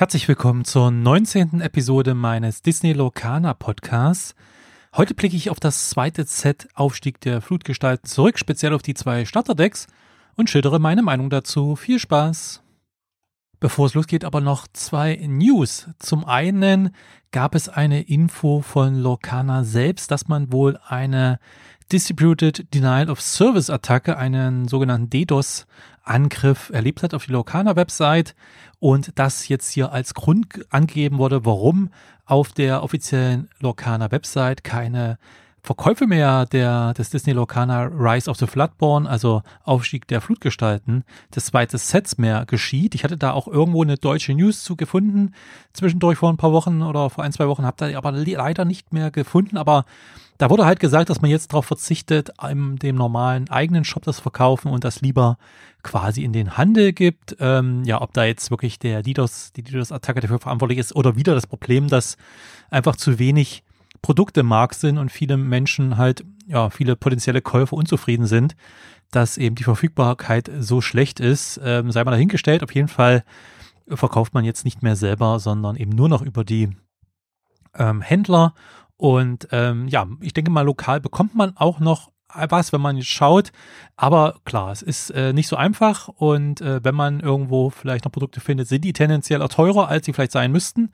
Herzlich willkommen zur 19. Episode meines Disney Locana Podcasts. Heute blicke ich auf das zweite Set Aufstieg der Flutgestalten zurück, speziell auf die zwei Starterdecks und schildere meine Meinung dazu. Viel Spaß! Bevor es losgeht, aber noch zwei News. Zum einen gab es eine Info von Locana selbst, dass man wohl eine Distributed Denial of Service Attacke, einen sogenannten DDoS Angriff erlebt hat auf die Locana Website und das jetzt hier als Grund angegeben wurde, warum auf der offiziellen Locana Website keine Verkäufe mehr der, des Disney Locana Rise of the Floodborn, also Aufstieg der Flutgestalten, des zweiten Sets mehr geschieht. Ich hatte da auch irgendwo eine deutsche News zu gefunden, zwischendurch vor ein paar Wochen oder vor ein, zwei Wochen, habe da aber leider nicht mehr gefunden, aber da wurde halt gesagt, dass man jetzt darauf verzichtet, in dem normalen eigenen Shop das verkaufen und das lieber quasi in den Handel gibt. Ähm, ja, ob da jetzt wirklich der DDoS, die DDoS-Attacke dafür verantwortlich ist oder wieder das Problem, dass einfach zu wenig Produkte im Markt sind und viele Menschen halt, ja, viele potenzielle Käufer unzufrieden sind, dass eben die Verfügbarkeit so schlecht ist, ähm, sei mal dahingestellt. Auf jeden Fall verkauft man jetzt nicht mehr selber, sondern eben nur noch über die ähm, Händler. Und ähm, ja, ich denke mal, lokal bekommt man auch noch was, wenn man jetzt schaut. Aber klar, es ist äh, nicht so einfach und äh, wenn man irgendwo vielleicht noch Produkte findet, sind die tendenziell auch teurer, als sie vielleicht sein müssten.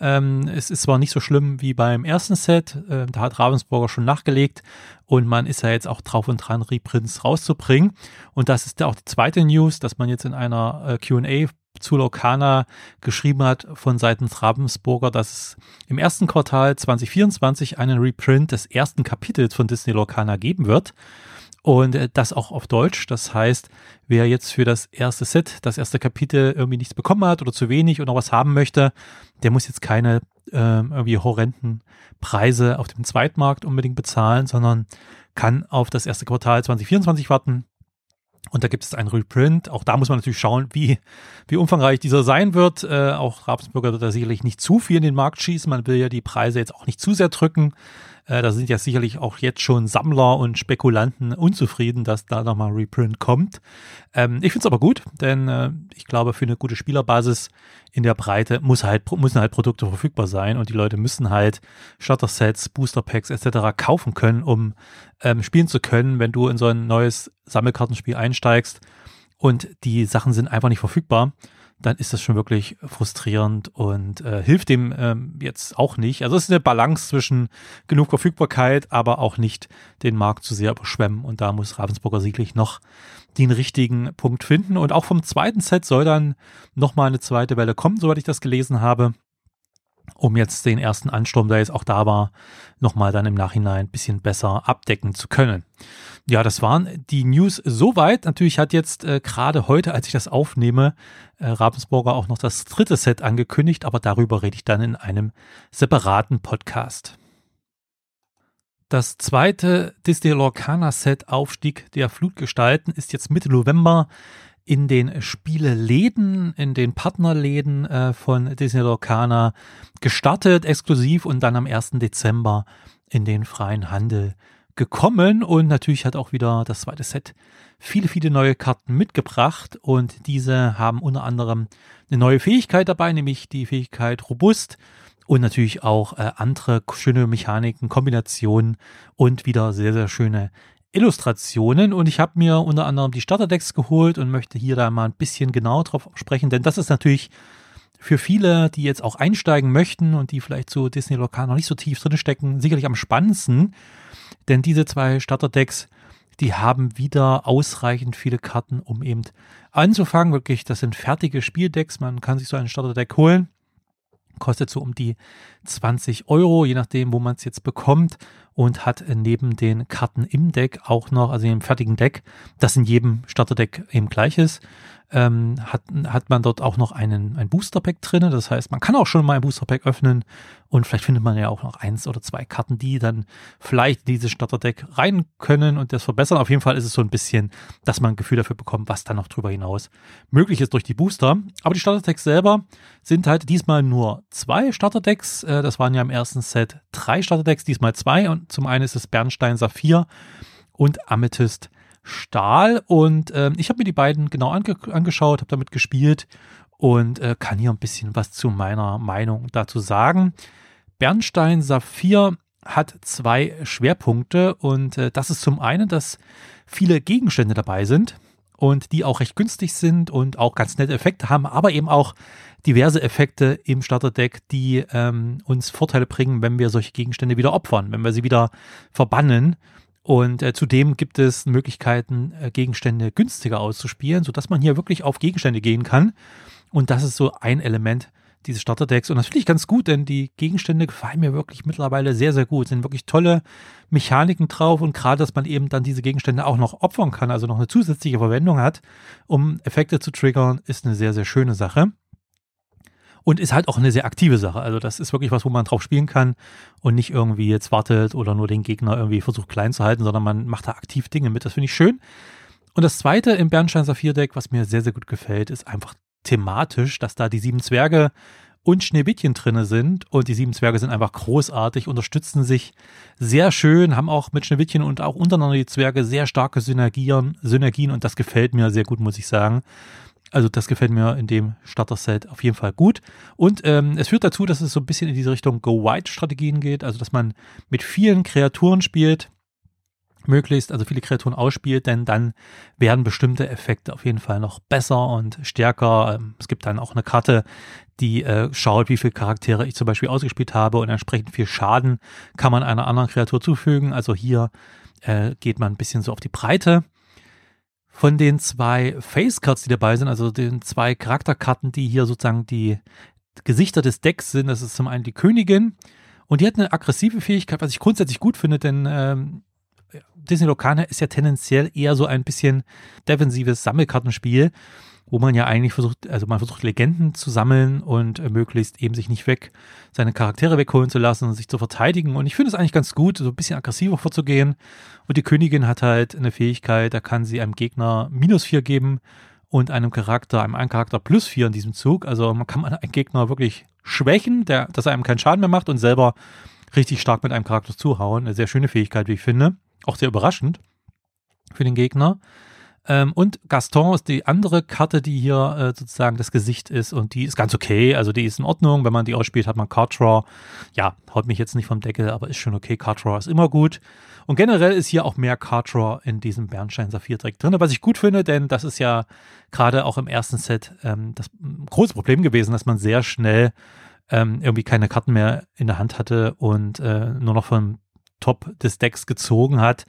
Ähm, es ist zwar nicht so schlimm wie beim ersten Set, äh, da hat Ravensburger schon nachgelegt und man ist ja jetzt auch drauf und dran, Reprints rauszubringen. Und das ist ja auch die zweite News, dass man jetzt in einer äh, Q&A zu Locana geschrieben hat von Seiten Ravensburger, dass es im ersten Quartal 2024 einen Reprint des ersten Kapitels von Disney Locana geben wird. Und äh, das auch auf Deutsch. Das heißt, wer jetzt für das erste Set, das erste Kapitel irgendwie nichts bekommen hat oder zu wenig oder was haben möchte, der muss jetzt keine äh, irgendwie horrenden Preise auf dem Zweitmarkt unbedingt bezahlen, sondern kann auf das erste Quartal 2024 warten und da gibt es einen Reprint. Auch da muss man natürlich schauen, wie, wie umfangreich dieser sein wird. Äh, auch Ravensburger wird da sicherlich nicht zu viel in den Markt schießen. Man will ja die Preise jetzt auch nicht zu sehr drücken. Äh, da sind ja sicherlich auch jetzt schon Sammler und Spekulanten unzufrieden, dass da nochmal Reprint kommt. Ähm, ich finde es aber gut, denn äh, ich glaube, für eine gute Spielerbasis in der Breite muss halt, müssen halt Produkte verfügbar sein und die Leute müssen halt Starter-Sets, Booster-Packs etc. kaufen können, um ähm, spielen zu können, wenn du in so ein neues Sammelkartenspiel einsteigst und die Sachen sind einfach nicht verfügbar dann ist das schon wirklich frustrierend und äh, hilft dem ähm, jetzt auch nicht. Also es ist eine Balance zwischen genug Verfügbarkeit, aber auch nicht den Markt zu sehr überschwemmen. Und da muss Ravensburger sicherlich noch den richtigen Punkt finden. Und auch vom zweiten Set soll dann nochmal eine zweite Welle kommen, soweit ich das gelesen habe um jetzt den ersten Ansturm, der jetzt auch da war, nochmal dann im Nachhinein ein bisschen besser abdecken zu können. Ja, das waren die News soweit. Natürlich hat jetzt äh, gerade heute, als ich das aufnehme, äh, Ravensburger auch noch das dritte Set angekündigt, aber darüber rede ich dann in einem separaten Podcast. Das zweite Disney Lorcana Set Aufstieg der Flutgestalten ist jetzt Mitte November in den Spieleläden, in den Partnerläden äh, von Disney Lorcana gestartet, exklusiv und dann am 1. Dezember in den freien Handel gekommen und natürlich hat auch wieder das zweite Set viele, viele neue Karten mitgebracht und diese haben unter anderem eine neue Fähigkeit dabei, nämlich die Fähigkeit Robust und natürlich auch äh, andere schöne Mechaniken, Kombinationen und wieder sehr, sehr schöne Illustrationen und ich habe mir unter anderem die Starterdecks geholt und möchte hier da mal ein bisschen genau drauf sprechen, denn das ist natürlich für viele, die jetzt auch einsteigen möchten und die vielleicht zu Disney Lokal noch nicht so tief drin stecken, sicherlich am spannendsten, denn diese zwei Starterdecks, die haben wieder ausreichend viele Karten, um eben anzufangen. Wirklich, das sind fertige Spieldecks. Man kann sich so ein Starterdeck holen. Kostet so um die 20 Euro, je nachdem, wo man es jetzt bekommt und hat neben den Karten im Deck auch noch, also im fertigen Deck, das in jedem Starterdeck eben gleich ist, ähm, hat, hat man dort auch noch einen, ein Booster-Pack drin. Das heißt, man kann auch schon mal ein Booster-Pack öffnen und vielleicht findet man ja auch noch eins oder zwei Karten, die dann vielleicht in dieses Starterdeck rein können und das verbessern. Auf jeden Fall ist es so ein bisschen, dass man ein Gefühl dafür bekommt, was dann noch drüber hinaus möglich ist durch die Booster. Aber die Starterdecks selber sind halt diesmal nur zwei Starterdecks. Äh, das waren ja im ersten Set drei Starterdecks, diesmal zwei. Und zum einen ist es Bernstein Saphir und Amethyst Stahl. Und äh, ich habe mir die beiden genau ange angeschaut, habe damit gespielt und äh, kann hier ein bisschen was zu meiner Meinung dazu sagen. Bernstein Saphir hat zwei Schwerpunkte und äh, das ist zum einen, dass viele Gegenstände dabei sind und die auch recht günstig sind und auch ganz nette Effekte haben, aber eben auch diverse Effekte im Starterdeck, die ähm, uns Vorteile bringen, wenn wir solche Gegenstände wieder opfern, wenn wir sie wieder verbannen. Und äh, zudem gibt es Möglichkeiten, äh, Gegenstände günstiger auszuspielen, sodass man hier wirklich auf Gegenstände gehen kann. Und das ist so ein Element dieses Starterdecks. Und das finde ich ganz gut, denn die Gegenstände gefallen mir wirklich mittlerweile sehr, sehr gut. Es sind wirklich tolle Mechaniken drauf und gerade, dass man eben dann diese Gegenstände auch noch opfern kann, also noch eine zusätzliche Verwendung hat, um Effekte zu triggern, ist eine sehr, sehr schöne Sache. Und ist halt auch eine sehr aktive Sache. Also das ist wirklich was, wo man drauf spielen kann und nicht irgendwie jetzt wartet oder nur den Gegner irgendwie versucht klein zu halten, sondern man macht da aktiv Dinge mit. Das finde ich schön. Und das zweite im Bernstein Saphir Deck, was mir sehr, sehr gut gefällt, ist einfach thematisch, dass da die sieben Zwerge und Schneewittchen drinne sind und die sieben Zwerge sind einfach großartig, unterstützen sich sehr schön, haben auch mit Schneewittchen und auch untereinander die Zwerge sehr starke Synergien, Synergien und das gefällt mir sehr gut, muss ich sagen. Also das gefällt mir in dem Starter-Set auf jeden Fall gut. Und ähm, es führt dazu, dass es so ein bisschen in diese Richtung Go-White-Strategien geht, also dass man mit vielen Kreaturen spielt, möglichst also viele Kreaturen ausspielt, denn dann werden bestimmte Effekte auf jeden Fall noch besser und stärker. Ähm, es gibt dann auch eine Karte, die äh, schaut, wie viele Charaktere ich zum Beispiel ausgespielt habe und entsprechend viel Schaden kann man einer anderen Kreatur zufügen. Also hier äh, geht man ein bisschen so auf die Breite. Von den zwei Face Cards, die dabei sind, also den zwei Charakterkarten, die hier sozusagen die Gesichter des Decks sind, das ist zum einen die Königin und die hat eine aggressive Fähigkeit, was ich grundsätzlich gut finde, denn ähm, Disney Locana ist ja tendenziell eher so ein bisschen defensives Sammelkartenspiel, wo man ja eigentlich versucht, also man versucht Legenden zu sammeln und äh, möglichst eben sich nicht weg, seine Charaktere wegholen zu lassen und sich zu verteidigen. Und ich finde es eigentlich ganz gut, so ein bisschen aggressiver vorzugehen. Und die Königin hat halt eine Fähigkeit, da kann sie einem Gegner minus vier geben und einem Charakter, einem einen Charakter plus vier in diesem Zug. Also man kann einen Gegner wirklich schwächen, der, dass er einem keinen Schaden mehr macht und selber richtig stark mit einem Charakter zuhauen. Eine sehr schöne Fähigkeit, wie ich finde. Auch sehr überraschend für den Gegner. Ähm, und Gaston ist die andere Karte, die hier äh, sozusagen das Gesicht ist und die ist ganz okay. Also die ist in Ordnung. Wenn man die ausspielt, hat man Card Draw. Ja, haut mich jetzt nicht vom Deckel, aber ist schon okay. Card Draw ist immer gut. Und generell ist hier auch mehr Card Draw in diesem Bernstein Saphir Dreck drin, was ich gut finde, denn das ist ja gerade auch im ersten Set ähm, das große Problem gewesen, dass man sehr schnell ähm, irgendwie keine Karten mehr in der Hand hatte und äh, nur noch vom Top des Decks gezogen hat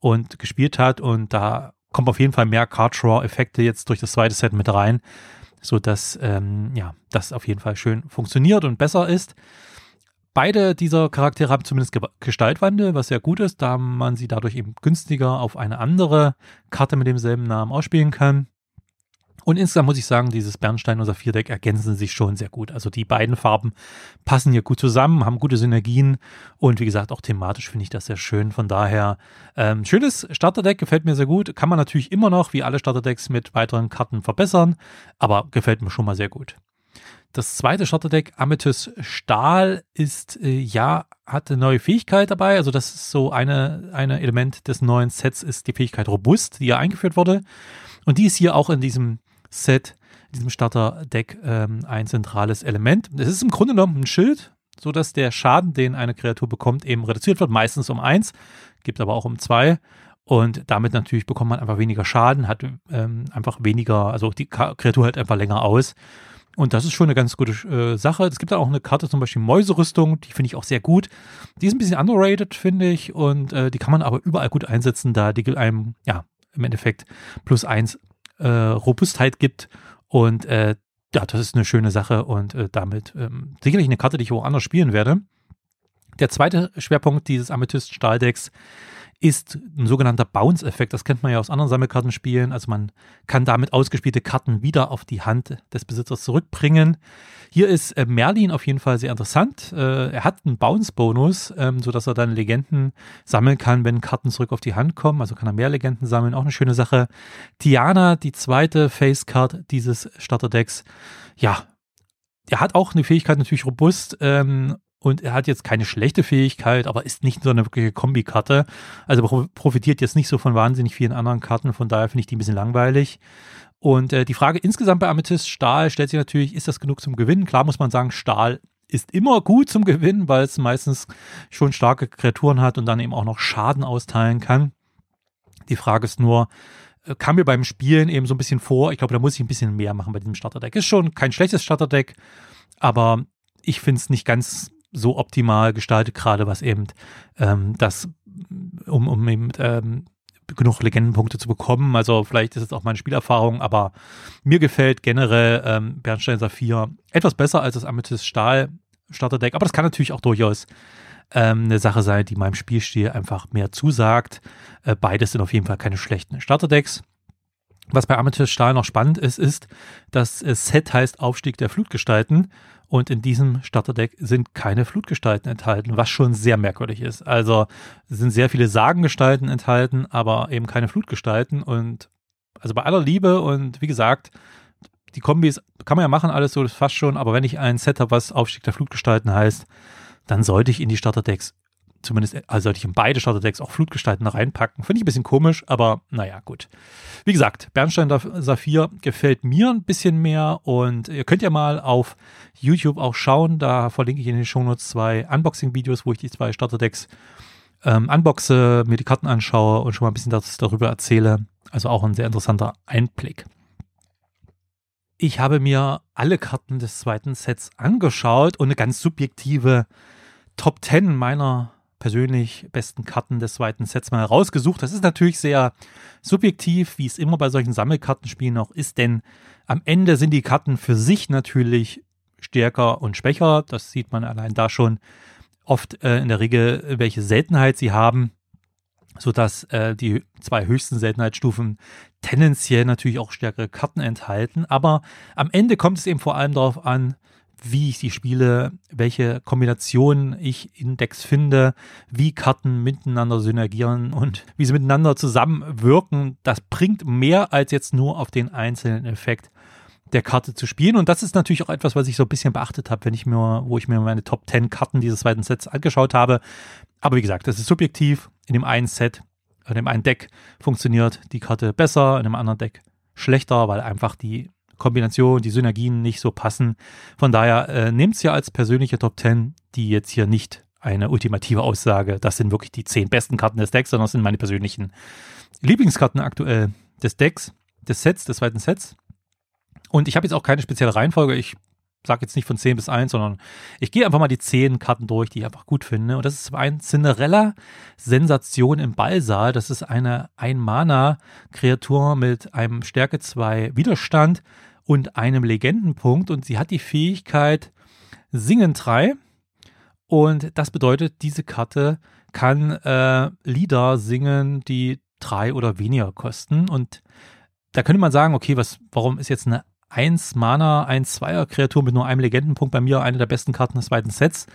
und gespielt hat. Und da kommt auf jeden Fall mehr Card Draw-Effekte jetzt durch das zweite Set mit rein, sodass ähm, ja, das auf jeden Fall schön funktioniert und besser ist. Beide dieser Charaktere haben zumindest Gestaltwandel, was sehr gut ist, da man sie dadurch eben günstiger auf eine andere Karte mit demselben Namen ausspielen kann. Und insgesamt muss ich sagen, dieses Bernstein und Saphir-Deck ergänzen sich schon sehr gut. Also die beiden Farben passen hier gut zusammen, haben gute Synergien und wie gesagt, auch thematisch finde ich das sehr schön. Von daher, ähm, schönes Starterdeck, gefällt mir sehr gut. Kann man natürlich immer noch, wie alle Starterdecks, mit weiteren Karten verbessern, aber gefällt mir schon mal sehr gut. Das zweite Starterdeck, Amethyst Stahl, ist, äh, ja, hat eine neue Fähigkeit dabei. Also das ist so eine, eine Element des neuen Sets, ist die Fähigkeit Robust, die ja eingeführt wurde. Und die ist hier auch in diesem Set, in diesem Starter-Deck ähm, ein zentrales Element. Es ist im Grunde genommen ein Schild, sodass der Schaden, den eine Kreatur bekommt, eben reduziert wird, meistens um eins, gibt aber auch um zwei. Und damit natürlich bekommt man einfach weniger Schaden, hat ähm, einfach weniger, also die Kreatur hält einfach länger aus. Und das ist schon eine ganz gute äh, Sache. Es gibt da auch eine Karte, zum Beispiel Mäuserüstung, die finde ich auch sehr gut. Die ist ein bisschen underrated, finde ich, und äh, die kann man aber überall gut einsetzen, da die einem, ja, im Endeffekt plus eins äh, Robustheit gibt. Und äh, ja, das ist eine schöne Sache und äh, damit ähm, sicherlich eine Karte, die ich woanders spielen werde. Der zweite Schwerpunkt dieses Amethyst-Stahldecks ist ein sogenannter Bounce-Effekt. Das kennt man ja aus anderen Sammelkartenspielen. Also man kann damit ausgespielte Karten wieder auf die Hand des Besitzers zurückbringen. Hier ist äh, Merlin auf jeden Fall sehr interessant. Äh, er hat einen Bounce-Bonus, ähm, sodass er dann Legenden sammeln kann, wenn Karten zurück auf die Hand kommen. Also kann er mehr Legenden sammeln. Auch eine schöne Sache. Tiana, die zweite Face-Card dieses Starterdecks. Ja, er hat auch eine Fähigkeit natürlich robust ähm, und er hat jetzt keine schlechte Fähigkeit, aber ist nicht so eine wirkliche Kombikarte. Also profitiert jetzt nicht so von wahnsinnig vielen anderen Karten, von daher finde ich die ein bisschen langweilig. Und äh, die Frage insgesamt bei Amethyst Stahl stellt sich natürlich, ist das genug zum Gewinnen? Klar muss man sagen, Stahl ist immer gut zum Gewinnen, weil es meistens schon starke Kreaturen hat und dann eben auch noch Schaden austeilen kann. Die Frage ist nur, äh, kam mir beim Spielen eben so ein bisschen vor, ich glaube, da muss ich ein bisschen mehr machen bei diesem Starterdeck. Ist schon kein schlechtes Starterdeck, aber ich finde es nicht ganz so optimal gestaltet, gerade was eben ähm, das, um, um eben ähm, genug Legendenpunkte zu bekommen. Also vielleicht ist es auch meine Spielerfahrung, aber mir gefällt generell ähm, Bernstein Saphir etwas besser als das Amethyst Stahl Starterdeck. Aber das kann natürlich auch durchaus ähm, eine Sache sein, die meinem Spielstil einfach mehr zusagt. Äh, beides sind auf jeden Fall keine schlechten Starterdecks. Was bei Amethyst Stahl noch spannend ist, ist, dass das Set heißt Aufstieg der Flutgestalten und in diesem Starterdeck sind keine Flutgestalten enthalten, was schon sehr merkwürdig ist. Also sind sehr viele Sagengestalten enthalten, aber eben keine Flutgestalten und also bei aller Liebe und wie gesagt, die Kombis kann man ja machen, alles so, das fast schon, aber wenn ich ein Set habe, was Aufstieg der Flutgestalten heißt, dann sollte ich in die Starterdecks zumindest, also sollte ich in beide Starterdecks auch Flutgestalten reinpacken. Finde ich ein bisschen komisch, aber naja, gut. Wie gesagt, Bernstein Saphir gefällt mir ein bisschen mehr und ihr könnt ja mal auf YouTube auch schauen. Da verlinke ich in den Shownotes zwei Unboxing-Videos, wo ich die zwei Starterdecks ähm, unboxe, mir die Karten anschaue und schon mal ein bisschen das, darüber erzähle. Also auch ein sehr interessanter Einblick. Ich habe mir alle Karten des zweiten Sets angeschaut und eine ganz subjektive Top 10 meiner persönlich besten Karten des zweiten Sets mal herausgesucht. Das ist natürlich sehr subjektiv, wie es immer bei solchen Sammelkartenspielen auch ist, denn am Ende sind die Karten für sich natürlich stärker und schwächer. Das sieht man allein da schon oft äh, in der Regel, welche Seltenheit sie haben, sodass äh, die zwei höchsten Seltenheitsstufen tendenziell natürlich auch stärkere Karten enthalten. Aber am Ende kommt es eben vor allem darauf an, wie ich sie spiele, welche Kombinationen ich in Decks finde, wie Karten miteinander synergieren und wie sie miteinander zusammenwirken. Das bringt mehr als jetzt nur auf den einzelnen Effekt der Karte zu spielen. Und das ist natürlich auch etwas, was ich so ein bisschen beachtet habe, wenn ich mir, wo ich mir meine Top 10 Karten dieses zweiten Sets angeschaut habe. Aber wie gesagt, das ist subjektiv. In dem einen Set, in dem einen Deck funktioniert die Karte besser, in dem anderen Deck schlechter, weil einfach die Kombination, die Synergien nicht so passen. Von daher äh, nehmt es ja als persönliche Top 10, die jetzt hier nicht eine ultimative Aussage, das sind wirklich die zehn besten Karten des Decks, sondern das sind meine persönlichen Lieblingskarten aktuell des Decks, des Sets, des zweiten Sets. Und ich habe jetzt auch keine spezielle Reihenfolge. Ich sage jetzt nicht von 10 bis 1, sondern ich gehe einfach mal die 10 Karten durch, die ich einfach gut finde. Und das ist ein Cinderella Sensation im Ballsaal. Das ist eine Ein-Mana-Kreatur mit einem Stärke 2 Widerstand und einem Legendenpunkt und sie hat die Fähigkeit Singen 3 und das bedeutet, diese Karte kann äh, Lieder singen, die drei oder weniger kosten und da könnte man sagen, okay, was, warum ist jetzt eine 1 Mana, 1 2er Kreatur mit nur einem Legendenpunkt bei mir eine der besten Karten des zweiten Sets?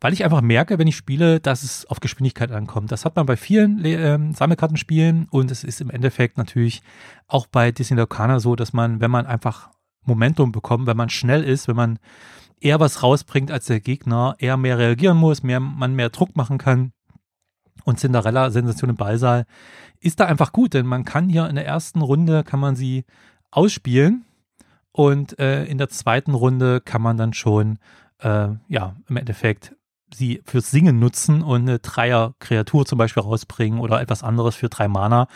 weil ich einfach merke, wenn ich spiele, dass es auf Geschwindigkeit ankommt. Das hat man bei vielen äh, Sammelkartenspielen und es ist im Endeffekt natürlich auch bei Disney Locana so, dass man, wenn man einfach Momentum bekommt, wenn man schnell ist, wenn man eher was rausbringt als der Gegner, eher mehr reagieren muss, mehr, man mehr Druck machen kann. Und Cinderella, Sensation im Ballsaal, ist da einfach gut, denn man kann hier in der ersten Runde, kann man sie ausspielen und äh, in der zweiten Runde kann man dann schon, äh, ja, im Endeffekt sie fürs Singen nutzen und eine Dreier-Kreatur zum Beispiel rausbringen oder etwas anderes für drei Mana.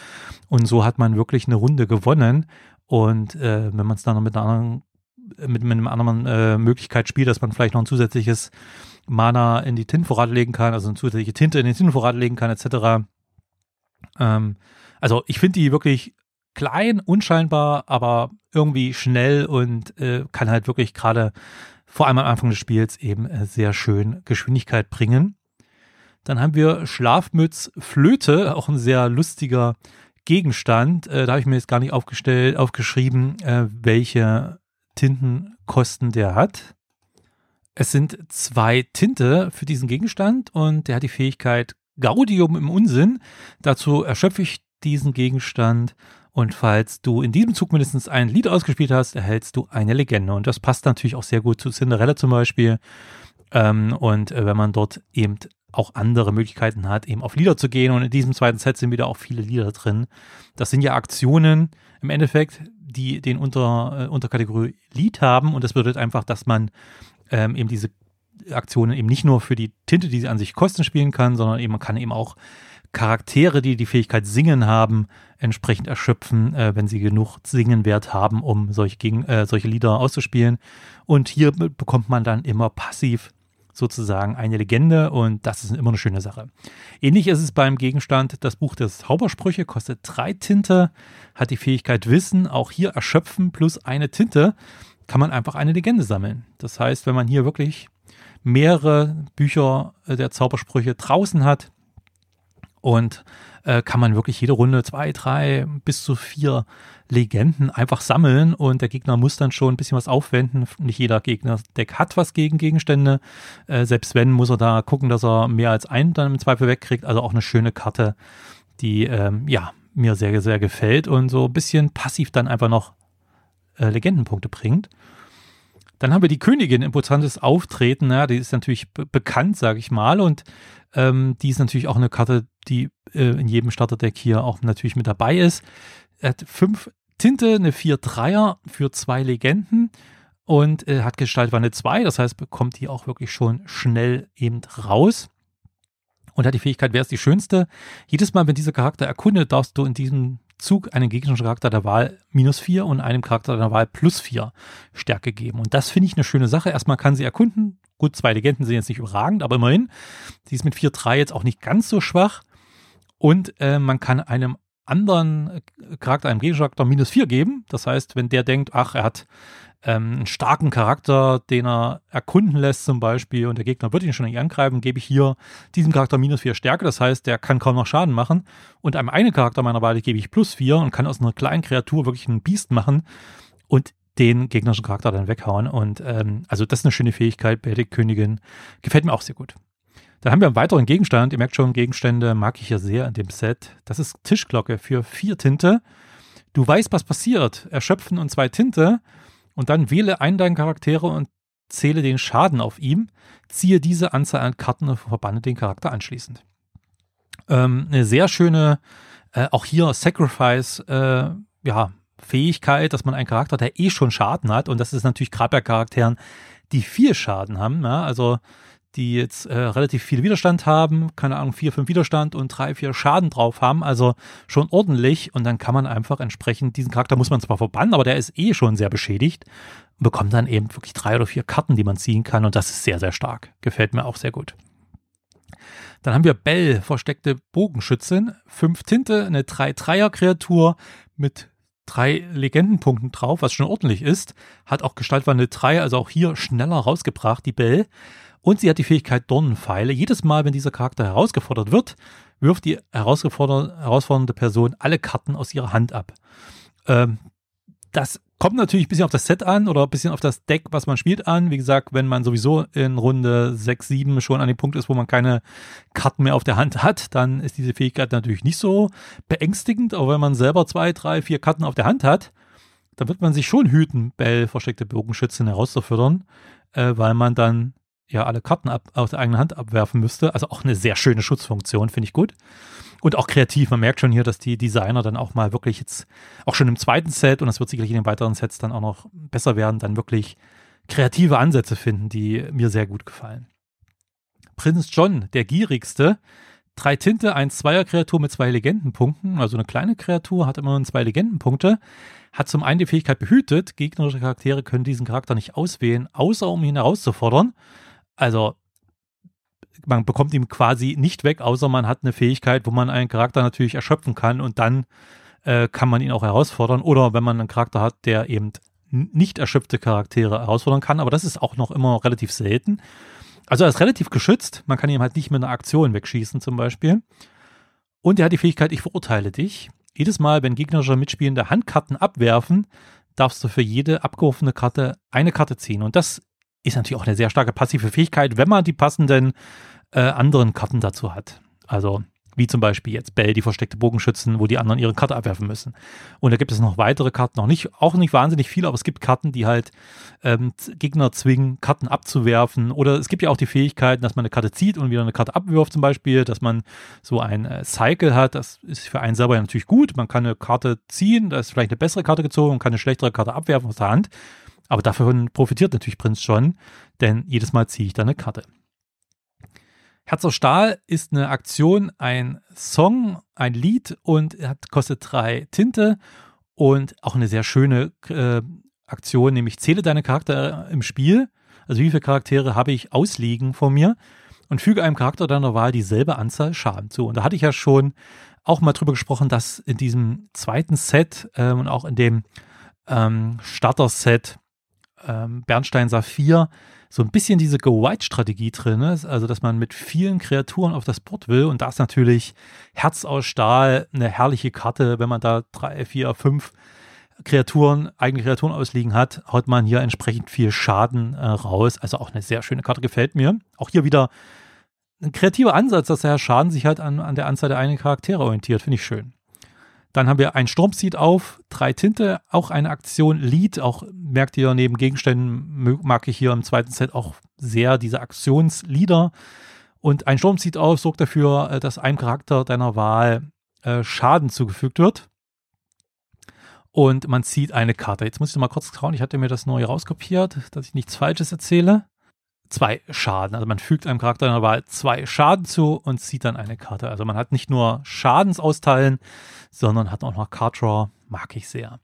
Und so hat man wirklich eine Runde gewonnen. Und äh, wenn man es dann noch mit einer anderen, mit, mit einer anderen äh, Möglichkeit spielt, dass man vielleicht noch ein zusätzliches Mana in die Tintenvorrat legen kann, also eine zusätzliche Tinte in den Tintenvorrat legen kann, etc. Ähm, also ich finde die wirklich klein, unscheinbar, aber irgendwie schnell und äh, kann halt wirklich gerade vor allem am Anfang des Spiels eben äh, sehr schön Geschwindigkeit bringen. Dann haben wir Schlafmütz Flöte, auch ein sehr lustiger Gegenstand. Äh, da habe ich mir jetzt gar nicht aufgestellt, aufgeschrieben, äh, welche Tintenkosten der hat. Es sind zwei Tinte für diesen Gegenstand und der hat die Fähigkeit Gaudium im Unsinn. Dazu erschöpfe ich diesen Gegenstand und falls du in diesem Zug mindestens ein Lied ausgespielt hast, erhältst du eine Legende. Und das passt natürlich auch sehr gut zu Cinderella zum Beispiel. Ähm, und äh, wenn man dort eben auch andere Möglichkeiten hat, eben auf Lieder zu gehen. Und in diesem zweiten Set sind wieder auch viele Lieder drin. Das sind ja Aktionen im Endeffekt, die den unter, äh, Unterkategorie Lead haben. Und das bedeutet einfach, dass man ähm, eben diese Aktionen eben nicht nur für die Tinte, die sie an sich kosten, spielen kann, sondern eben man kann eben auch Charaktere, die die Fähigkeit Singen haben, entsprechend erschöpfen, äh, wenn sie genug Singenwert haben, um solche, gegen, äh, solche Lieder auszuspielen. Und hier bekommt man dann immer passiv sozusagen eine Legende und das ist immer eine schöne Sache. Ähnlich ist es beim Gegenstand, das Buch des Zaubersprüche kostet drei Tinte, hat die Fähigkeit Wissen, auch hier erschöpfen plus eine Tinte, kann man einfach eine Legende sammeln. Das heißt, wenn man hier wirklich mehrere Bücher der Zaubersprüche draußen hat, und äh, kann man wirklich jede Runde zwei, drei bis zu vier Legenden einfach sammeln und der Gegner muss dann schon ein bisschen was aufwenden. Nicht jeder Gegner-Deck hat was gegen Gegenstände. Äh, selbst wenn, muss er da gucken, dass er mehr als einen dann im Zweifel wegkriegt. Also auch eine schöne Karte, die ähm, ja mir sehr, sehr gefällt und so ein bisschen passiv dann einfach noch äh, Legendenpunkte bringt. Dann haben wir die Königin, imposantes Auftreten, ja, die ist natürlich bekannt, sage ich mal, und ähm, die ist natürlich auch eine Karte, die äh, in jedem Starterdeck hier auch natürlich mit dabei ist. Er hat fünf Tinte, eine 4-3er für zwei Legenden und äh, hat Gestaltwanne 2, das heißt, bekommt die auch wirklich schon schnell eben raus. Und hat die Fähigkeit, wer ist die schönste? Jedes Mal, wenn dieser Charakter erkundet, darfst du in diesem Zug einem gegnerischen Charakter der Wahl minus 4 und einem Charakter der Wahl plus 4 Stärke geben. Und das finde ich eine schöne Sache. Erstmal kann sie erkunden. Gut, zwei Legenden sind jetzt nicht überragend, aber immerhin. Sie ist mit 4-3 jetzt auch nicht ganz so schwach. Und äh, man kann einem anderen Charakter, einem Gegencharakter minus 4 geben. Das heißt, wenn der denkt, ach, er hat ähm, einen starken Charakter, den er erkunden lässt zum Beispiel und der Gegner wird ihn schon nicht angreifen, gebe ich hier diesem Charakter minus 4 Stärke. Das heißt, der kann kaum noch Schaden machen. Und einem einen Charakter meiner Wahl gebe ich plus 4 und kann aus einer kleinen Kreatur wirklich einen Biest machen und den gegnerischen Charakter dann weghauen. Und ähm, also das ist eine schöne Fähigkeit bei der Königin. Gefällt mir auch sehr gut. Dann haben wir einen weiteren Gegenstand. Ihr merkt schon, Gegenstände mag ich ja sehr in dem Set. Das ist Tischglocke für vier Tinte. Du weißt, was passiert. Erschöpfen und zwei Tinte. Und dann wähle einen deiner Charaktere und zähle den Schaden auf ihm. Ziehe diese Anzahl an Karten und verbanne den Charakter anschließend. Ähm, eine sehr schöne, äh, auch hier Sacrifice, äh, ja, Fähigkeit, dass man einen Charakter, der eh schon Schaden hat, und das ist natürlich gerade bei Charakteren, die viel Schaden haben, ja, also die jetzt äh, relativ viel Widerstand haben, keine Ahnung, vier, fünf Widerstand und drei, vier Schaden drauf haben, also schon ordentlich und dann kann man einfach entsprechend, diesen Charakter muss man zwar verbannen, aber der ist eh schon sehr beschädigt, bekommt dann eben wirklich drei oder vier Karten, die man ziehen kann und das ist sehr, sehr stark. Gefällt mir auch sehr gut. Dann haben wir Bell, versteckte Bogenschützin, fünf Tinte, eine 3-3er-Kreatur mit drei Legendenpunkten drauf, was schon ordentlich ist, hat auch Gestaltwandel 3, also auch hier schneller rausgebracht, die Bell. Und sie hat die Fähigkeit Dornenpfeile. Jedes Mal, wenn dieser Charakter herausgefordert wird, wirft die herausfordernde Person alle Karten aus ihrer Hand ab. Ähm, das kommt natürlich ein bisschen auf das Set an oder ein bisschen auf das Deck, was man spielt an. Wie gesagt, wenn man sowieso in Runde 6, 7 schon an dem Punkt ist, wo man keine Karten mehr auf der Hand hat, dann ist diese Fähigkeit natürlich nicht so beängstigend. Aber wenn man selber zwei, drei, vier Karten auf der Hand hat, dann wird man sich schon hüten, Bell versteckte Bogenschützen herauszufördern, äh, weil man dann ja alle Karten ab, aus der eigenen Hand abwerfen müsste. Also auch eine sehr schöne Schutzfunktion, finde ich gut. Und auch kreativ. Man merkt schon hier, dass die Designer dann auch mal wirklich jetzt, auch schon im zweiten Set, und das wird sicherlich in den weiteren Sets dann auch noch besser werden, dann wirklich kreative Ansätze finden, die mir sehr gut gefallen. Prinz John, der gierigste, drei Tinte, ein Zweier-Kreatur mit zwei Legendenpunkten, also eine kleine Kreatur, hat immer zwei Legendenpunkte, hat zum einen die Fähigkeit behütet, gegnerische Charaktere können diesen Charakter nicht auswählen, außer um ihn herauszufordern. Also man bekommt ihn quasi nicht weg, außer man hat eine Fähigkeit, wo man einen Charakter natürlich erschöpfen kann und dann äh, kann man ihn auch herausfordern. Oder wenn man einen Charakter hat, der eben nicht erschöpfte Charaktere herausfordern kann, aber das ist auch noch immer relativ selten. Also er ist relativ geschützt, man kann ihn halt nicht mit einer Aktion wegschießen zum Beispiel. Und er hat die Fähigkeit, ich verurteile dich. Jedes Mal, wenn gegnerische Mitspielende Handkarten abwerfen, darfst du für jede abgeworfene Karte eine Karte ziehen. Und das ist natürlich auch eine sehr starke passive Fähigkeit, wenn man die passenden äh, anderen Karten dazu hat. Also, wie zum Beispiel jetzt Bell, die versteckte Bogenschützen, wo die anderen ihre Karte abwerfen müssen. Und da gibt es noch weitere Karten, noch nicht, auch nicht wahnsinnig viele, aber es gibt Karten, die halt ähm, Gegner zwingen, Karten abzuwerfen. Oder es gibt ja auch die Fähigkeit, dass man eine Karte zieht und wieder eine Karte abwirft, zum Beispiel, dass man so ein äh, Cycle hat. Das ist für einen selber natürlich gut. Man kann eine Karte ziehen, da ist vielleicht eine bessere Karte gezogen und kann eine schlechtere Karte abwerfen aus der Hand. Aber davon profitiert natürlich Prinz schon, denn jedes Mal ziehe ich da eine Karte. Herz aus Stahl ist eine Aktion, ein Song, ein Lied und hat, kostet drei Tinte und auch eine sehr schöne äh, Aktion, nämlich zähle deine Charakter im Spiel. Also wie viele Charaktere habe ich ausliegen vor mir und füge einem Charakter deiner Wahl dieselbe Anzahl Schaden zu. Und da hatte ich ja schon auch mal drüber gesprochen, dass in diesem zweiten Set ähm, und auch in dem ähm, Starter-Set ähm, Bernstein Saphir so ein bisschen diese Go-White-Strategie drin ist, also dass man mit vielen Kreaturen auf das Board will und da ist natürlich Herz aus Stahl eine herrliche Karte, wenn man da drei, vier, fünf Kreaturen, eigene Kreaturen ausliegen hat, haut man hier entsprechend viel Schaden äh, raus. Also auch eine sehr schöne Karte, gefällt mir. Auch hier wieder ein kreativer Ansatz, dass der Schaden sich halt an, an der Anzahl der eigenen Charaktere orientiert, finde ich schön. Dann haben wir ein Sturmseed auf, drei Tinte, auch eine Aktion Lead. Auch merkt ihr, neben Gegenständen mag ich hier im zweiten Set auch sehr diese Aktionslieder. Und ein Sturmseed auf sorgt dafür, äh, dass einem Charakter deiner Wahl äh, Schaden zugefügt wird. Und man zieht eine Karte. Jetzt muss ich mal kurz schauen, ich hatte mir das neu rauskopiert, dass ich nichts Falsches erzähle zwei Schaden. Also man fügt einem Charakter in der Wahl zwei Schaden zu und zieht dann eine Karte. Also man hat nicht nur Schadensausteilen, sondern hat auch noch Card Draw. Mag ich sehr.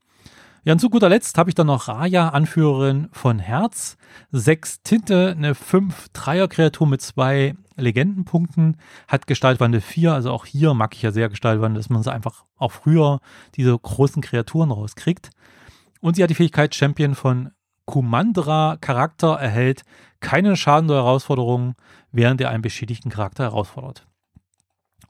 Ja, und zu guter Letzt habe ich dann noch Raya, Anführerin von Herz. Sechs Tinte, eine fünf Dreier-Kreatur mit zwei Legendenpunkten, hat Gestaltwandel 4. Also auch hier mag ich ja sehr Gestaltwandel, dass man so einfach auch früher diese großen Kreaturen rauskriegt. Und sie hat die Fähigkeit Champion von Kumandra Charakter erhält keinen Schaden oder Herausforderungen, während er einen beschädigten Charakter herausfordert.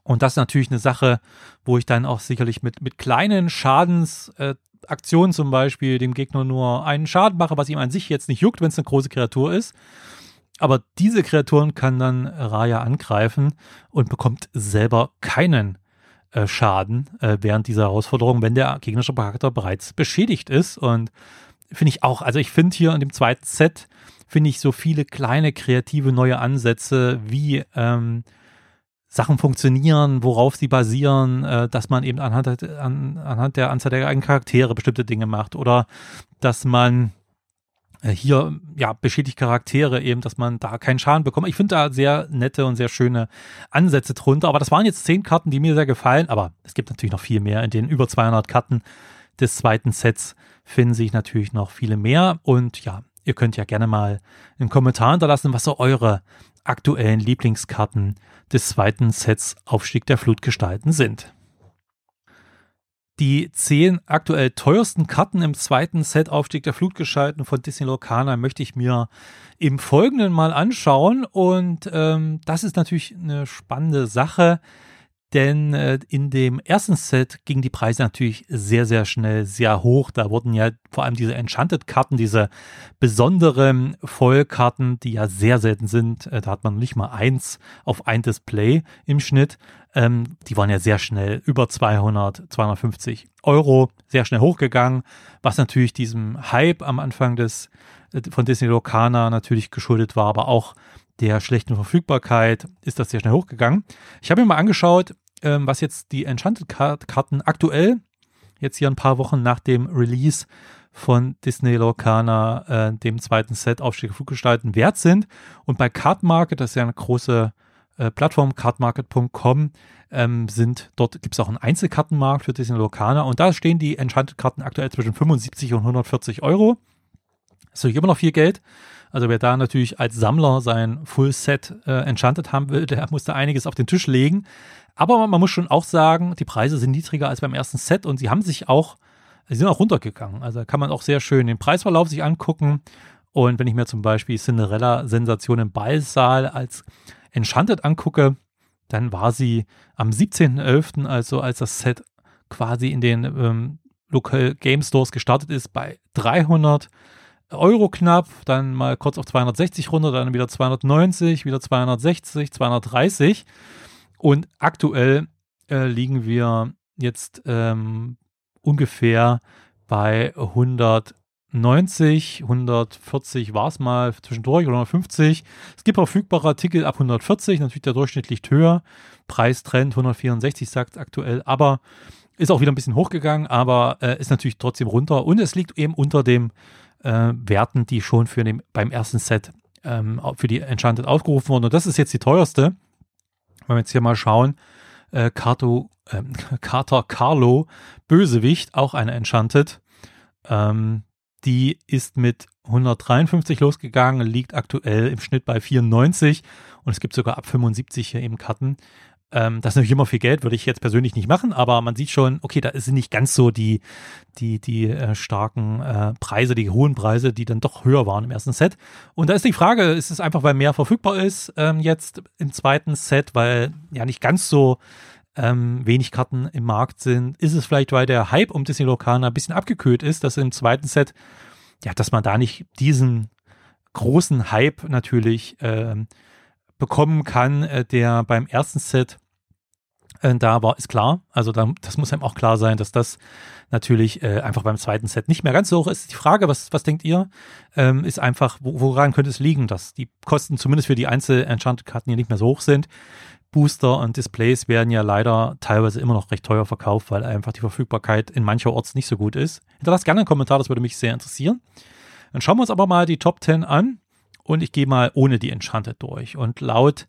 Und das ist natürlich eine Sache, wo ich dann auch sicherlich mit, mit kleinen Schadensaktionen äh, zum Beispiel dem Gegner nur einen Schaden mache, was ihm an sich jetzt nicht juckt, wenn es eine große Kreatur ist. Aber diese Kreaturen kann dann Raya angreifen und bekommt selber keinen äh, Schaden äh, während dieser Herausforderung, wenn der gegnerische Charakter bereits beschädigt ist. Und finde ich auch, also ich finde hier in dem zweiten Set, finde ich so viele kleine kreative neue Ansätze, wie ähm, Sachen funktionieren, worauf sie basieren, äh, dass man eben anhand, an, anhand der Anzahl der eigenen Charaktere bestimmte Dinge macht oder dass man äh, hier ja beschädigt Charaktere eben, dass man da keinen Schaden bekommt. Ich finde da sehr nette und sehr schöne Ansätze drunter, aber das waren jetzt zehn Karten, die mir sehr gefallen, aber es gibt natürlich noch viel mehr in den über 200 Karten des zweiten Sets finden sich natürlich noch viele mehr. Und ja, ihr könnt ja gerne mal einen Kommentar hinterlassen, was so eure aktuellen Lieblingskarten des zweiten Sets Aufstieg der Flutgestalten sind. Die zehn aktuell teuersten Karten im zweiten Set Aufstieg der Flutgestalten von Disney Locana möchte ich mir im Folgenden mal anschauen. Und ähm, das ist natürlich eine spannende Sache. Denn äh, in dem ersten Set gingen die Preise natürlich sehr, sehr schnell sehr hoch. Da wurden ja vor allem diese Enchanted-Karten, diese besonderen Vollkarten, die ja sehr selten sind, äh, da hat man nicht mal eins auf ein Display im Schnitt. Ähm, die waren ja sehr schnell über 200, 250 Euro, sehr schnell hochgegangen, was natürlich diesem Hype am Anfang des äh, von Disney Locana natürlich geschuldet war, aber auch der schlechten Verfügbarkeit ist das sehr schnell hochgegangen. Ich habe mir mal angeschaut, ähm, was jetzt die Enchanted-Karten aktuell, jetzt hier ein paar Wochen nach dem Release von Disney Lorcana, äh, dem zweiten Set Aufstieg Fluggestalten, wert sind. Und bei Card Market, das ist ja eine große äh, Plattform, cardmarket.com, ähm, sind, dort gibt es auch einen Einzelkartenmarkt für Disney Lorcana und da stehen die Enchanted-Karten aktuell zwischen 75 und 140 Euro. Das ist natürlich immer noch viel Geld. Also wer da natürlich als Sammler sein Full Set äh, Enchanted haben will, der muss da einiges auf den Tisch legen. Aber man muss schon auch sagen, die Preise sind niedriger als beim ersten Set und sie haben sich auch, sie sind auch runtergegangen. Also kann man auch sehr schön den Preisverlauf sich angucken. Und wenn ich mir zum Beispiel Cinderella Sensation im Ballsaal als Enchanted angucke, dann war sie am 17.11., also als das Set quasi in den ähm, Local Game Stores gestartet ist, bei 300 Euro knapp, dann mal kurz auf 260 runter, dann wieder 290, wieder 260, 230. Und aktuell äh, liegen wir jetzt ähm, ungefähr bei 190, 140 war es mal zwischendurch oder 150. Es gibt verfügbare Artikel ab 140, natürlich der durchschnittlich höher. Preistrend 164 sagt aktuell, aber ist auch wieder ein bisschen hochgegangen, aber äh, ist natürlich trotzdem runter und es liegt eben unter den äh, Werten, die schon für den, beim ersten Set ähm, für die Enchanted aufgerufen wurden. Und das ist jetzt die teuerste. Wenn wir jetzt hier mal schauen, äh, Carto, äh, Carter Carlo Bösewicht, auch eine Enchanted. Ähm, die ist mit 153 losgegangen, liegt aktuell im Schnitt bei 94 und es gibt sogar ab 75 hier eben Karten. Ähm, das ist natürlich immer viel Geld, würde ich jetzt persönlich nicht machen, aber man sieht schon, okay, da sind nicht ganz so die, die, die äh, starken äh, Preise, die hohen Preise, die dann doch höher waren im ersten Set. Und da ist die Frage, ist es einfach, weil mehr verfügbar ist ähm, jetzt im zweiten Set, weil ja nicht ganz so ähm, wenig Karten im Markt sind? Ist es vielleicht, weil der Hype um Disney Locana ein bisschen abgekühlt ist, dass im zweiten Set, ja, dass man da nicht diesen großen Hype natürlich ähm, bekommen kann, äh, der beim ersten Set äh, da war, ist klar. Also da, das muss einem auch klar sein, dass das natürlich äh, einfach beim zweiten Set nicht mehr ganz so hoch ist. Die Frage, was, was denkt ihr, ähm, ist einfach, wo, woran könnte es liegen, dass die Kosten zumindest für die Einzel-Enchanted-Karten hier nicht mehr so hoch sind. Booster und Displays werden ja leider teilweise immer noch recht teuer verkauft, weil einfach die Verfügbarkeit in mancher Orts nicht so gut ist. Hinterlasst gerne einen Kommentar, das würde mich sehr interessieren. Dann schauen wir uns aber mal die Top 10 an und ich gehe mal ohne die Enchanted durch. Und laut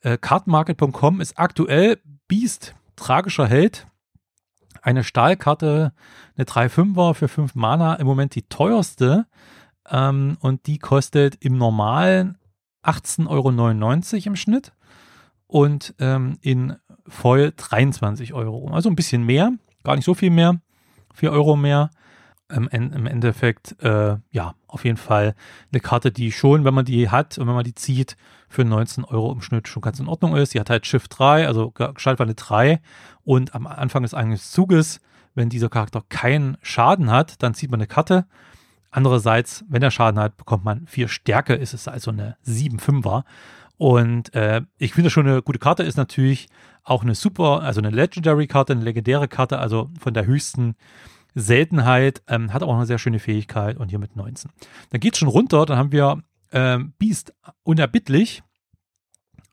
äh, Kartenmarket.com ist aktuell Beast, tragischer Held, eine Stahlkarte, eine 3-5er für 5 Mana, im Moment die teuerste. Ähm, und die kostet im normalen 18,99 Euro im Schnitt und ähm, in Voll 23 Euro. Also ein bisschen mehr, gar nicht so viel mehr, 4 Euro mehr. Im, im Endeffekt, äh, ja, auf jeden Fall eine Karte, die schon, wenn man die hat und wenn man die zieht, für 19 Euro im Schnitt schon ganz in Ordnung ist. Die hat halt Shift 3, also Schaltwande 3 und am Anfang des eigenen Zuges, wenn dieser Charakter keinen Schaden hat, dann zieht man eine Karte. Andererseits, wenn er Schaden hat, bekommt man vier Stärke, ist es also eine 7-5er. Und äh, ich finde schon eine gute Karte ist natürlich auch eine super, also eine Legendary-Karte, eine legendäre Karte, also von der höchsten Seltenheit, ähm, hat auch eine sehr schöne Fähigkeit und hier mit 19. Dann geht es schon runter, dann haben wir ähm, Beast unerbittlich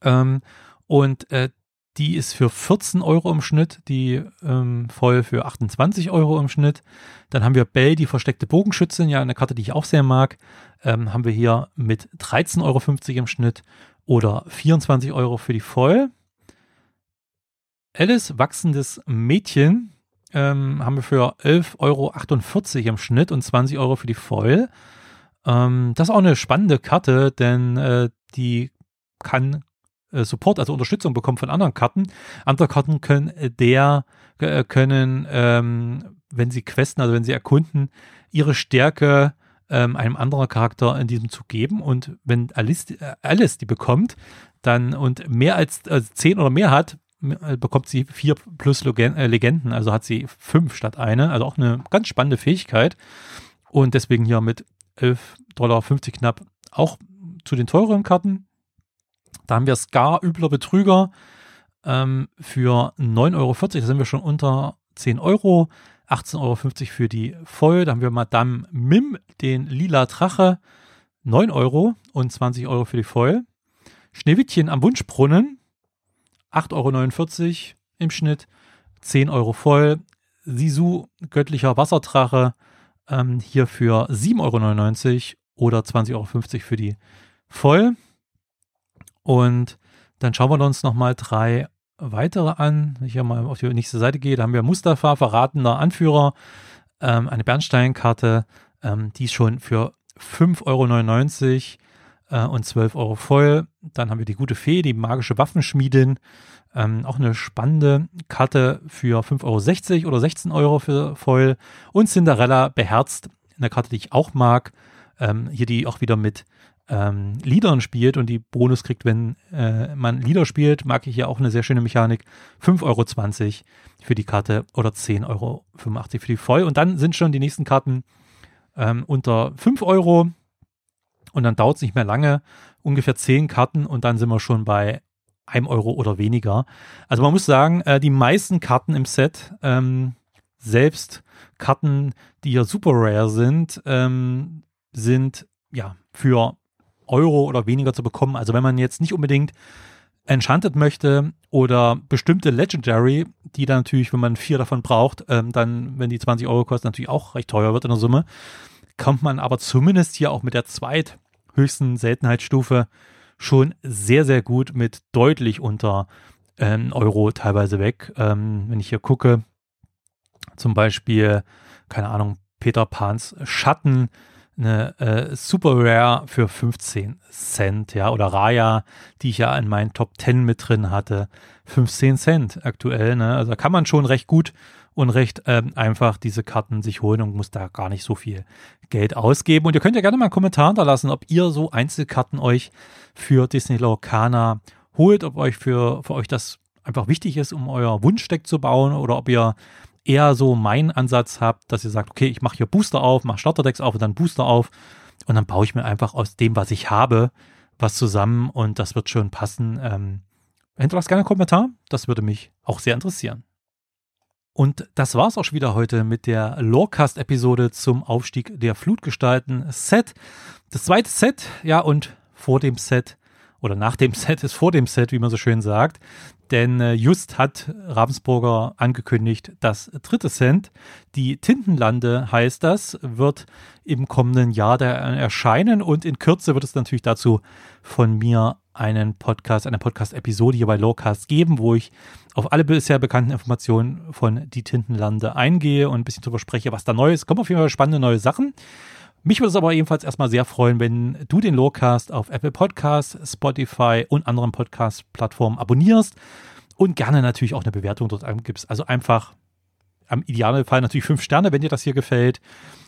ähm, und äh, die ist für 14 Euro im Schnitt, die ähm, voll für 28 Euro im Schnitt. Dann haben wir Bell, die versteckte Bogenschützin, ja eine Karte, die ich auch sehr mag. Ähm, haben wir hier mit 13,50 Euro im Schnitt oder 24 Euro für die Voll. Alice, wachsendes Mädchen, ähm, haben wir für 11,48 Euro im Schnitt und 20 Euro für die Foil. Ähm, das ist auch eine spannende Karte, denn äh, die kann äh, Support, also Unterstützung bekommen von anderen Karten. Andere Karten können äh, der äh, können, ähm, wenn sie questen, also wenn sie erkunden, ihre Stärke ähm, einem anderen Charakter in diesem Zug geben. Und wenn Alice, äh, Alice die bekommt, dann und mehr als also zehn oder mehr hat, bekommt sie vier plus äh, Legenden, also hat sie fünf statt eine, also auch eine ganz spannende Fähigkeit. Und deswegen hier mit 11,50 Dollar knapp auch zu den teureren Karten. Da haben wir Scar, übler Betrüger, ähm, für 9,40 Euro. Da sind wir schon unter 10 Euro. 18,50 Euro für die Voll. Da haben wir Madame Mim, den lila Drache, 9 Euro und 20 Euro für die Voll. Schneewittchen am Wunschbrunnen, 8,49 Euro im Schnitt, 10 Euro voll. Sisu, göttlicher Wasserdrache, ähm, hier für 7,99 Euro oder 20,50 Euro für die voll. Und dann schauen wir uns nochmal drei weitere an. Wenn ich hier mal auf die nächste Seite gehe, da haben wir Mustafa, verratener Anführer, ähm, eine Bernsteinkarte, ähm, die ist schon für 5,99 Euro äh, und 12 Euro voll. Dann haben wir die gute Fee, die magische Waffenschmiedin. Ähm, auch eine spannende Karte für 5,60 Euro oder 16 Euro für voll. Und Cinderella beherzt, eine Karte, die ich auch mag. Ähm, hier die auch wieder mit ähm, Liedern spielt und die Bonus kriegt, wenn äh, man Lieder spielt, mag ich ja auch eine sehr schöne Mechanik. 5,20 Euro für die Karte oder 10,85 Euro für die Voll. Und dann sind schon die nächsten Karten ähm, unter 5 Euro und dann dauert es nicht mehr lange, ungefähr 10 Karten und dann sind wir schon bei einem Euro oder weniger. Also man muss sagen, äh, die meisten Karten im Set, ähm, selbst Karten, die ja super rare sind, ähm, sind ja für Euro oder weniger zu bekommen. Also wenn man jetzt nicht unbedingt Enchanted möchte oder bestimmte Legendary, die dann natürlich, wenn man vier davon braucht, ähm, dann, wenn die 20 Euro kosten, natürlich auch recht teuer wird in der Summe, kommt man aber zumindest hier auch mit der zweithöchsten Seltenheitsstufe schon sehr, sehr gut mit deutlich unter ähm, Euro teilweise weg. Ähm, wenn ich hier gucke, zum Beispiel, keine Ahnung, Peter Pans Schatten, eine äh, Super Rare für 15 Cent, ja, oder Raya, die ich ja in meinen Top 10 mit drin hatte, 15 Cent aktuell, ne? Also da kann man schon recht gut und recht ähm, einfach diese Karten sich holen und muss da gar nicht so viel Geld ausgeben. Und ihr könnt ja gerne mal einen Kommentar da lassen, ob ihr so Einzelkarten euch für Disney Lorcana holt, ob euch für, für euch das einfach wichtig ist, um euer Wunschdeck zu bauen oder ob ihr eher so meinen Ansatz habt, dass ihr sagt, okay, ich mache hier Booster auf, mache Starterdecks auf und dann Booster auf und dann baue ich mir einfach aus dem, was ich habe, was zusammen und das wird schon passen. Ähm, hinterlasst gerne einen Kommentar, das würde mich auch sehr interessieren. Und das war's auch schon wieder heute mit der Lorecast-Episode zum Aufstieg der Flutgestalten-Set. Das zweite Set, ja, und vor dem Set oder nach dem Set ist vor dem Set, wie man so schön sagt. Denn äh, just hat Ravensburger angekündigt, das dritte Cent, die Tintenlande heißt das, wird im kommenden Jahr da erscheinen und in Kürze wird es natürlich dazu von mir einen Podcast, eine Podcast-Episode hier bei Lowcast geben, wo ich auf alle bisher bekannten Informationen von Die Tintenlande eingehe und ein bisschen darüber spreche, was da neu ist. Kommen auf jeden Fall spannende neue Sachen. Mich würde es aber ebenfalls erstmal sehr freuen, wenn du den Lowcast auf Apple Podcasts, Spotify und anderen Podcast-Plattformen abonnierst und gerne natürlich auch eine Bewertung dort angibst. Also einfach am Idealfall natürlich fünf Sterne, wenn dir das hier gefällt.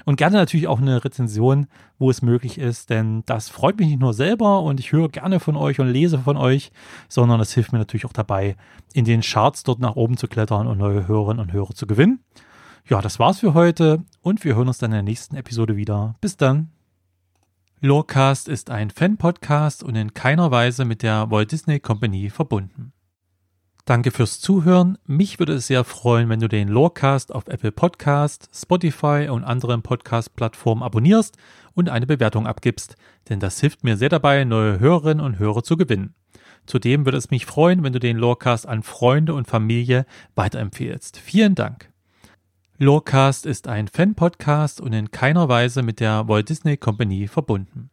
Und gerne natürlich auch eine Rezension, wo es möglich ist, denn das freut mich nicht nur selber und ich höre gerne von euch und lese von euch, sondern es hilft mir natürlich auch dabei, in den Charts dort nach oben zu klettern und neue Hörerinnen und Hörer zu gewinnen. Ja, das war's für heute und wir hören uns dann in der nächsten Episode wieder. Bis dann. Lorecast ist ein Fan-Podcast und in keiner Weise mit der Walt Disney Company verbunden. Danke fürs Zuhören. Mich würde es sehr freuen, wenn du den Lorecast auf Apple Podcast, Spotify und anderen Podcast-Plattformen abonnierst und eine Bewertung abgibst, denn das hilft mir sehr dabei, neue Hörerinnen und Hörer zu gewinnen. Zudem würde es mich freuen, wenn du den Lorecast an Freunde und Familie weiterempfehlst. Vielen Dank. Lorecast ist ein Fan-Podcast und in keiner Weise mit der Walt Disney Company verbunden.